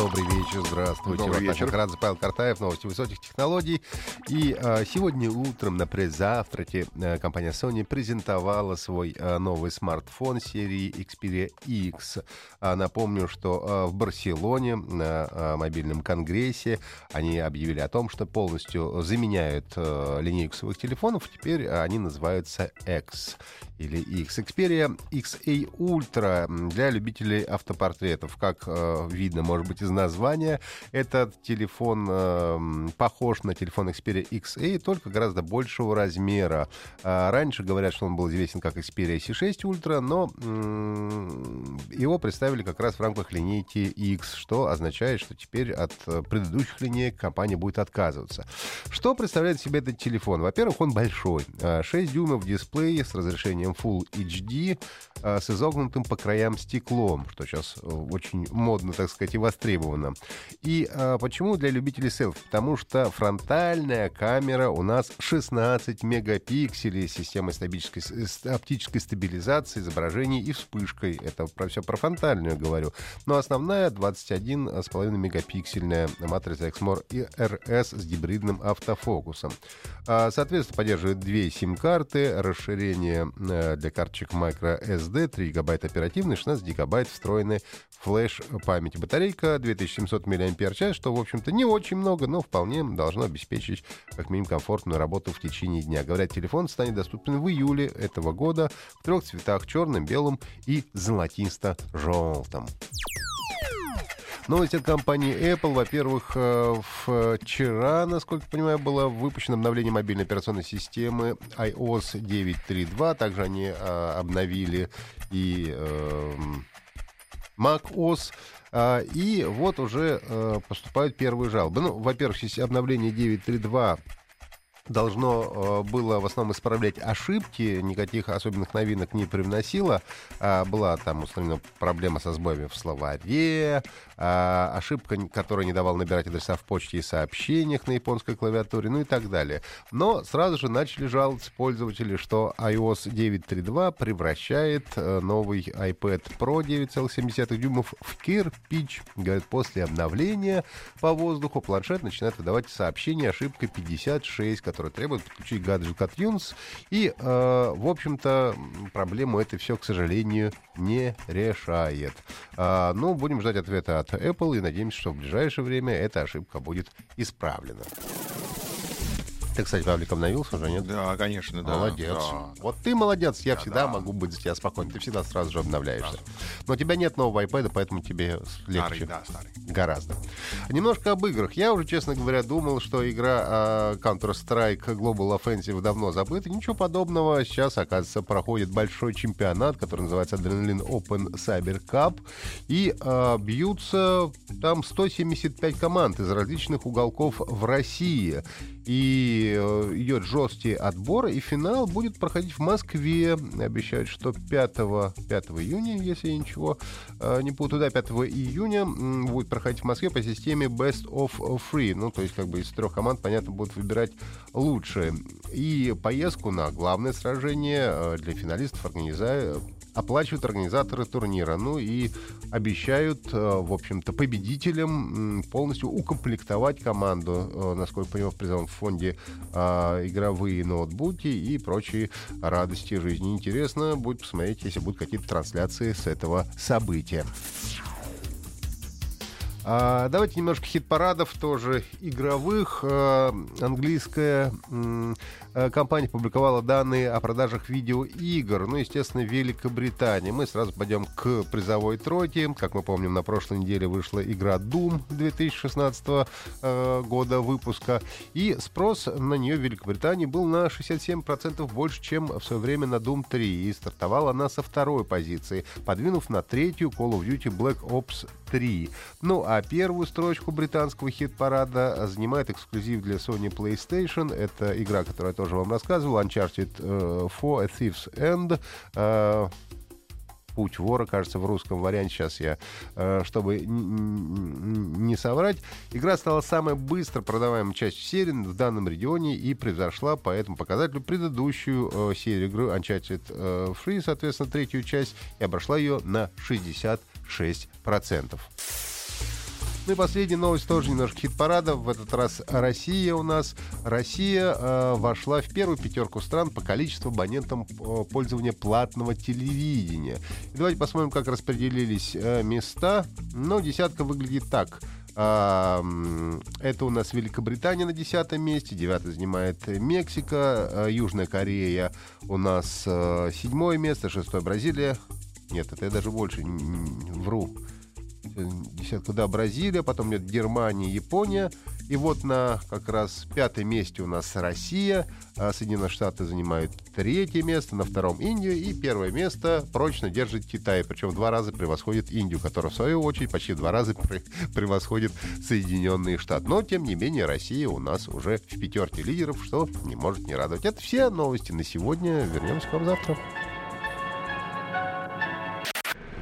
Добрый вечер, здравствуйте. Добрый Вот вечер. Карадзе, Павел Картаев, новости высоких технологий. И а, сегодня утром на пресс-завтраке а, компания Sony презентовала свой а, новый смартфон серии Xperia X. А, напомню, что а, в Барселоне на а, мобильном конгрессе они объявили о том, что полностью заменяют а, линейку своих телефонов. Теперь они называются X или X. Xperia XA Ultra для любителей автопортретов. Как э, видно, может быть, из названия, этот телефон э, похож на телефон Xperia XA, только гораздо большего размера. А раньше говорят, что он был известен как Xperia C6 Ultra, но м, его представили как раз в рамках линейки X, что означает, что теперь от э, предыдущих линеек компания будет отказываться. Что представляет себе этот телефон? Во-первых, он большой. А, 6 дюймов дисплей с разрешением Full HD, а, с изогнутым по краям стеклом, что сейчас э, очень модно, так сказать, и востребовано. И а, почему для любителей селфи? Потому что фронтальная камера у нас 16 мегапикселей с системой стабической, с- с- оптической стабилизации изображений и вспышкой. Это про все про фронтальную говорю. Но основная 21,5 мегапиксельная матрица Exmor RS с гибридным автофокусом. А, Соответственно, поддерживает две сим-карты, расширение э, для карточек microSD, 3 гигабайта оперативной, 16 гигабайт встроенной флеш памяти. Батарейка 2700 мАч, что, в общем-то, не очень много, но вполне должно обеспечить как минимум комфортную работу в течение дня. Говорят, телефон станет доступен в июле этого года в трех цветах, черным, белым и золотисто-желтым. Новость от компании Apple. Во-первых, э, вчера, насколько я понимаю, было выпущено обновление мобильной операционной системы iOS 9.3.2. Также они э, обновили и эм, macOS. А, И вот уже э, поступают первые жалобы. Ну, во-первых, здесь обновление 9.3.2 должно э, было в основном исправлять ошибки, никаких особенных новинок не привносило. А, была там устранена проблема со сбоями в словаре, а, ошибка, которая не давала набирать адреса в почте и сообщениях на японской клавиатуре, ну и так далее. Но сразу же начали жаловаться пользователи, что iOS 9.3.2 превращает э, новый iPad Pro 9,7 дюймов в кирпич. Говорят, после обновления по воздуху планшет начинает выдавать сообщение ошибка 56, которая требует подключить гаджет от Tunes. И, э, в общем-то, проблему это все, к сожалению, не решает. А, ну, будем ждать ответа от Apple и надеемся, что в ближайшее время эта ошибка будет исправлена. Ты, кстати, Павлик, обновился уже, нет? Да, конечно, да. молодец. да. Вот ты молодец, я Да, всегда да. могу быть за тебя спокоен. Ты всегда сразу же обновляешься. Но у тебя нет нового iPad, поэтому тебе легче. Старый, да, старый. Гораздо. Немножко об играх. Я уже, честно говоря, думал, что игра а, Counter-Strike Global Offensive давно забыта. Ничего подобного. Сейчас, оказывается, проходит большой чемпионат, который называется Adrenaline Open Cyber Cup. И а, бьются там 175 команд из различных уголков в России. И э, идет жесткий отбор, и финал будет проходить в Москве. Обещают, что 5, 5 июня, если я ничего э, не путаю, да, 5 июня будет проходить в Москве по системе Best of Free. Ну, то есть, как бы из трех команд, понятно, будут выбирать лучшие. И поездку на главное сражение э, для финалистов организа- оплачивают организаторы турнира. Ну и обещают, э, в общем-то, победителям полностью укомплектовать команду, э, насколько я понимаю, в призовом фонде э, игровые ноутбуки и прочие радости жизни. Интересно будет посмотреть, если будут какие-то трансляции с этого события. А, давайте немножко хит-парадов тоже игровых. А, английская э, компания публиковала данные о продажах видеоигр. Ну, естественно, Великобритания. Мы сразу пойдем к призовой тройке. Как мы помним, на прошлой неделе вышла игра Doom 2016 э, года выпуска. И спрос на нее в Великобритании был на 67% больше, чем в свое время на Doom 3. И стартовала она со второй позиции, подвинув на третью Call of Duty Black Ops 3. Ну а первую строчку британского хит-парада занимает эксклюзив для Sony PlayStation. Это игра, которую я тоже вам рассказывал, Uncharted 4 A Thief's End. «Путь вора», кажется, в русском варианте. Сейчас я, э, чтобы не соврать. Игра стала самой быстро продаваемой частью серии в данном регионе и превзошла по этому показателю предыдущую э, серию игры Uncharted э, Free, соответственно, третью часть, и обошла ее на 66%. Ну и последняя новость тоже немножко хит-парада. В этот раз Россия у нас. Россия э, вошла в первую пятерку стран по количеству абонентам э, пользования платного телевидения. И давайте посмотрим, как распределились э, места. Ну, десятка выглядит так. А, это у нас Великобритания на десятом месте, девятое занимает Мексика, э, Южная Корея у нас э, седьмое место, шестое Бразилия. Нет, это я даже больше вру десятку, да, Бразилия, потом нет Германия, Япония. И вот на как раз пятом месте у нас Россия, а Соединенные Штаты занимают третье место, на втором Индию, и первое место прочно держит Китай, причем два раза превосходит Индию, которая в свою очередь почти два раза превосходит Соединенные Штаты. Но, тем не менее, Россия у нас уже в пятерке лидеров, что не может не радовать. Это все новости на сегодня. Вернемся к вам завтра.